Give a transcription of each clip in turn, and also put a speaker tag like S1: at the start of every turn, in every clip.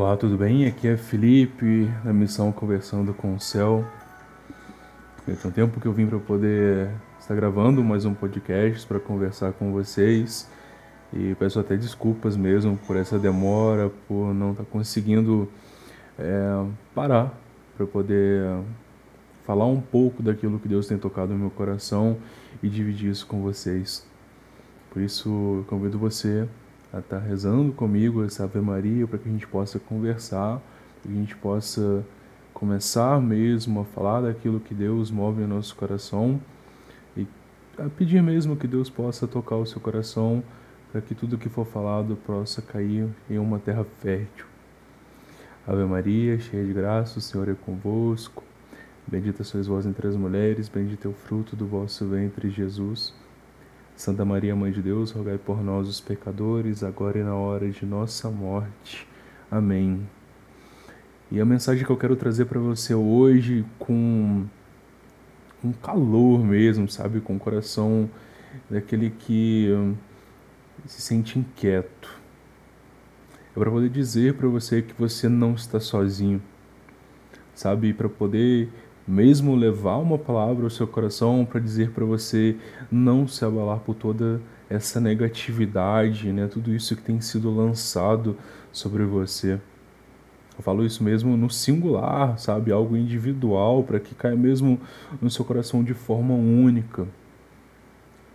S1: Olá, tudo bem? Aqui é Felipe, da missão Conversando com o Céu. Tem um tempo que eu vim para poder estar gravando mais um podcast para conversar com vocês e peço até desculpas mesmo por essa demora, por não estar conseguindo é, parar para poder falar um pouco daquilo que Deus tem tocado no meu coração e dividir isso com vocês. Por isso, convido você a estar rezando comigo essa Ave Maria para que a gente possa conversar, para que a gente possa começar mesmo a falar daquilo que Deus move no nosso coração e a pedir mesmo que Deus possa tocar o seu coração para que tudo que for falado possa cair em uma terra fértil. Ave Maria, cheia de graça, o Senhor é convosco. Bendita sois vós entre as mulheres, bendito é o fruto do vosso ventre, Jesus. Santa Maria, Mãe de Deus, rogai por nós, os pecadores, agora e na hora de nossa morte. Amém. E a mensagem que eu quero trazer para você hoje com um calor mesmo, sabe, com o coração daquele que hum, se sente inquieto. É para poder dizer para você que você não está sozinho, sabe, para poder mesmo levar uma palavra ao seu coração para dizer para você não se abalar por toda essa negatividade, né? Tudo isso que tem sido lançado sobre você. Eu falo isso mesmo no singular, sabe? Algo individual, para que caia mesmo no seu coração de forma única.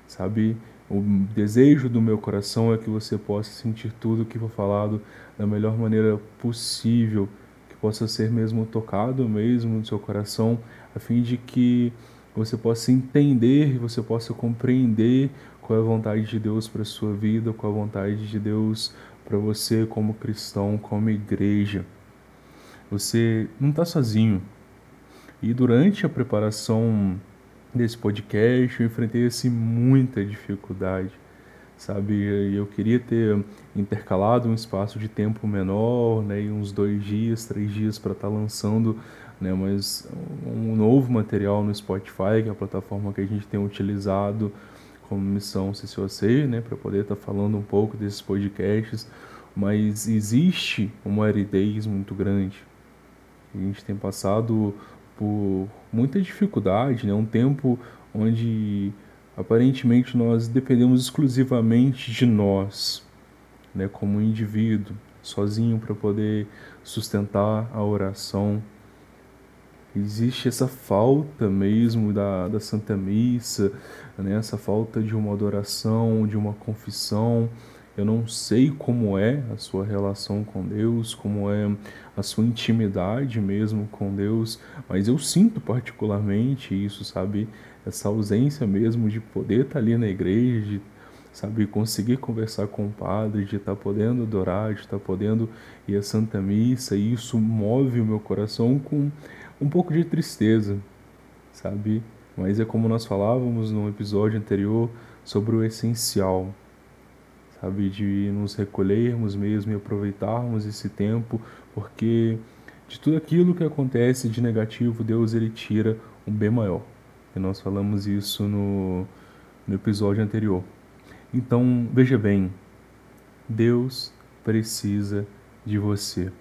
S1: Sabe? O desejo do meu coração é que você possa sentir tudo o que foi falado da melhor maneira possível possa ser mesmo tocado mesmo no seu coração, a fim de que você possa entender, você possa compreender qual é a vontade de Deus para a sua vida, qual é a vontade de Deus para você como cristão, como igreja. Você não está sozinho. E durante a preparação desse podcast, eu enfrentei assim, muita dificuldade sabe? Eu queria ter intercalado um espaço de tempo menor, né, e uns dois dias, três dias para estar tá lançando, né, mas um novo material no Spotify, que é a plataforma que a gente tem utilizado como missão CCOC, né, para poder estar tá falando um pouco desses podcasts, mas existe uma aridez muito grande. A gente tem passado por muita dificuldade, né, um tempo onde Aparentemente, nós dependemos exclusivamente de nós, né, como indivíduo, sozinho para poder sustentar a oração. Existe essa falta mesmo da, da Santa Missa, né, essa falta de uma adoração, de uma confissão. Eu não sei como é a sua relação com Deus, como é a sua intimidade mesmo com Deus, mas eu sinto particularmente isso, sabe? essa ausência mesmo de poder estar ali na igreja, de sabe, conseguir conversar com o padre, de estar podendo adorar, de estar podendo ir à Santa Missa, e isso move o meu coração com um pouco de tristeza, sabe? Mas é como nós falávamos no episódio anterior sobre o essencial, sabe, de nos recolhermos mesmo e aproveitarmos esse tempo, porque de tudo aquilo que acontece de negativo, Deus ele tira um bem maior. E nós falamos isso no, no episódio anterior. Então, veja bem, Deus precisa de você.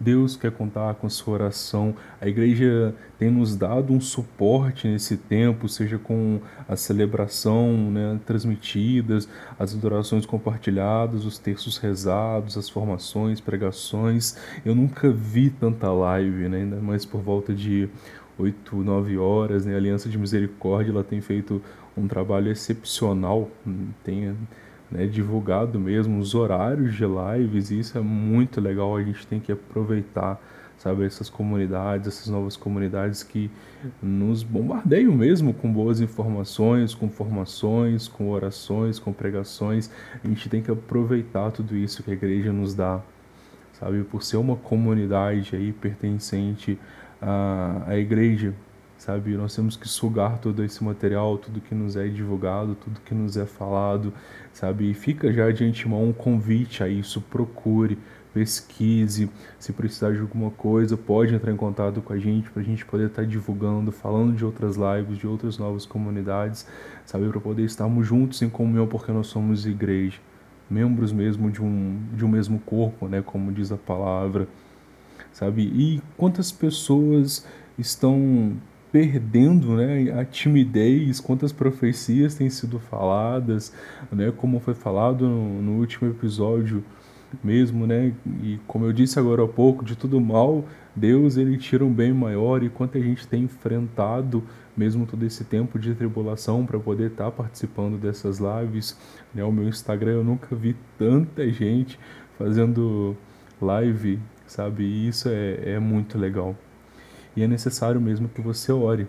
S1: Deus quer contar com sua oração. A igreja tem nos dado um suporte nesse tempo, seja com a celebração né, transmitidas, as adorações compartilhadas, os textos rezados, as formações, pregações. Eu nunca vi tanta live, né, ainda mais por volta de 8, 9 horas. Né? A Aliança de Misericórdia ela tem feito um trabalho excepcional, tem né, divulgado mesmo os horários de lives, e isso é muito legal. A gente tem que aproveitar sabe essas comunidades, essas novas comunidades que nos bombardeiam mesmo com boas informações, com formações, com orações, com pregações. A gente tem que aproveitar tudo isso que a igreja nos dá, sabe, por ser uma comunidade aí pertencente a, a igreja, sabe? Nós temos que sugar todo esse material, tudo que nos é divulgado, tudo que nos é falado, sabe? E fica já de antemão um convite a isso, procure, pesquise, se precisar de alguma coisa, pode entrar em contato com a gente para a gente poder estar tá divulgando, falando de outras lives, de outras novas comunidades, sabe? Para poder estarmos juntos em comunhão, porque nós somos igreja, membros mesmo de um, de um mesmo corpo, né, como diz a palavra, sabe? E quantas pessoas estão perdendo né, a timidez, quantas profecias têm sido faladas, né, como foi falado no, no último episódio mesmo, né? E como eu disse agora há pouco, de tudo mal, Deus ele tira um bem maior e quanto a gente tem enfrentado mesmo todo esse tempo de tribulação para poder estar tá participando dessas lives, né? O meu Instagram eu nunca vi tanta gente fazendo live, sabe? E isso é, é muito legal. E é necessário mesmo que você ore,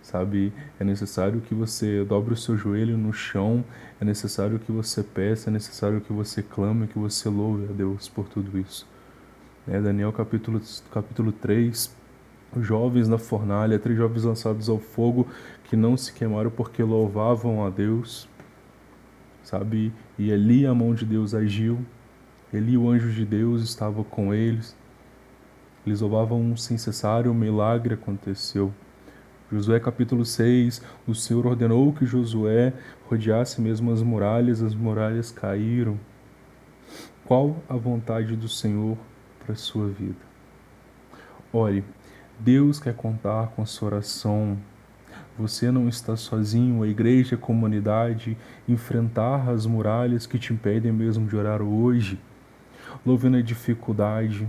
S1: sabe? É necessário que você dobre o seu joelho no chão, é necessário que você peça, é necessário que você clame, que você louve a Deus por tudo isso. É, Daniel capítulo, capítulo 3, jovens na fornalha, três jovens lançados ao fogo que não se queimaram porque louvavam a Deus, sabe? E ali a mão de Deus agiu, ali o anjo de Deus estava com eles, eles louvavam sem cessar, o milagre aconteceu. Josué capítulo 6, o Senhor ordenou que Josué rodeasse mesmo as muralhas, as muralhas caíram. Qual a vontade do Senhor para a sua vida? Olhe, Deus quer contar com a sua oração. Você não está sozinho, a igreja, a comunidade, enfrentar as muralhas que te impedem mesmo de orar hoje. Louve na dificuldade,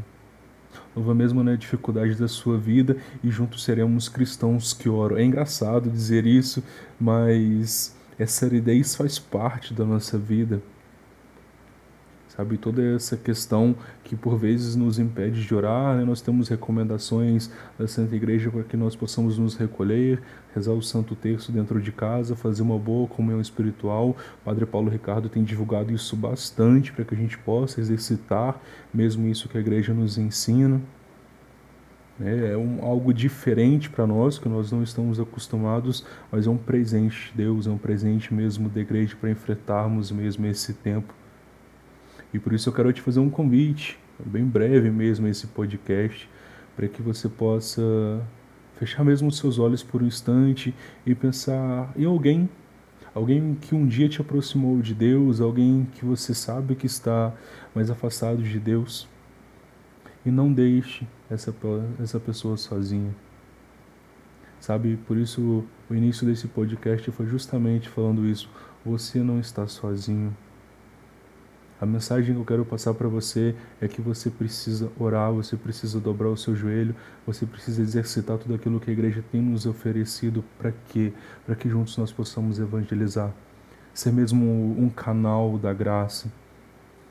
S1: louva mesmo na dificuldade da sua vida e juntos seremos cristãos que oram. É engraçado dizer isso, mas essa aridez faz parte da nossa vida. Sabe, toda essa questão que por vezes nos impede de orar, né? nós temos recomendações da Santa Igreja para que nós possamos nos recolher, rezar o Santo Terço dentro de casa, fazer uma boa comunhão espiritual. O Padre Paulo Ricardo tem divulgado isso bastante para que a gente possa exercitar mesmo isso que a Igreja nos ensina. É, é um, algo diferente para nós, que nós não estamos acostumados, mas é um presente de Deus, é um presente mesmo da igreja para enfrentarmos mesmo esse tempo e por isso eu quero te fazer um convite, bem breve mesmo, esse podcast, para que você possa fechar mesmo os seus olhos por um instante e pensar em alguém, alguém que um dia te aproximou de Deus, alguém que você sabe que está mais afastado de Deus. E não deixe essa, essa pessoa sozinha. Sabe, por isso o início desse podcast foi justamente falando isso. Você não está sozinho. A mensagem que eu quero passar para você é que você precisa orar, você precisa dobrar o seu joelho, você precisa exercitar tudo aquilo que a igreja tem nos oferecido para quê? Para que juntos nós possamos evangelizar, ser mesmo um canal da graça,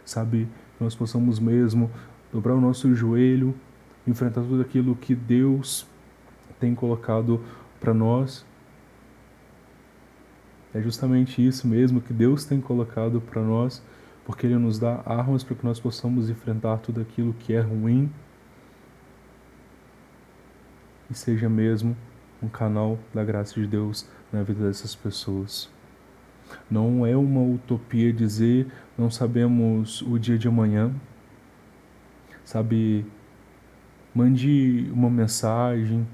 S1: sabe? Nós possamos mesmo dobrar o nosso joelho, enfrentar tudo aquilo que Deus tem colocado para nós. É justamente isso mesmo que Deus tem colocado para nós porque Ele nos dá armas para que nós possamos enfrentar tudo aquilo que é ruim e seja mesmo um canal da graça de Deus na vida dessas pessoas. Não é uma utopia dizer não sabemos o dia de amanhã. Sabe, mande uma mensagem,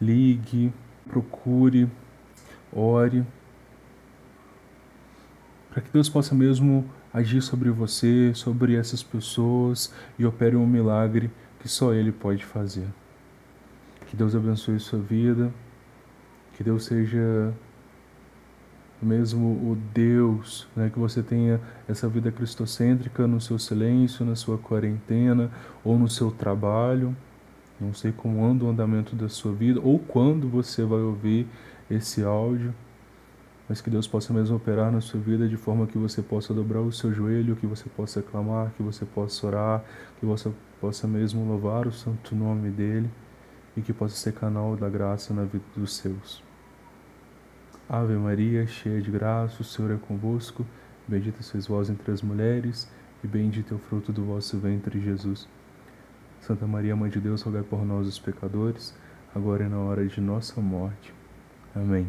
S1: ligue, procure, ore, para que Deus possa mesmo agir sobre você, sobre essas pessoas e opere um milagre que só Ele pode fazer. Que Deus abençoe sua vida, que Deus seja mesmo o Deus, né, que você tenha essa vida cristocêntrica no seu silêncio, na sua quarentena ou no seu trabalho. Não sei como anda o andamento da sua vida ou quando você vai ouvir esse áudio mas que Deus possa mesmo operar na sua vida de forma que você possa dobrar o seu joelho, que você possa clamar, que você possa orar, que você possa mesmo louvar o santo nome dele e que possa ser canal da graça na vida dos seus. Ave Maria, cheia de graça, o Senhor é convosco, bendita sois vós entre as mulheres e bendito é o fruto do vosso ventre, Jesus. Santa Maria, Mãe de Deus, rogai por nós os pecadores, agora e na hora de nossa morte. Amém.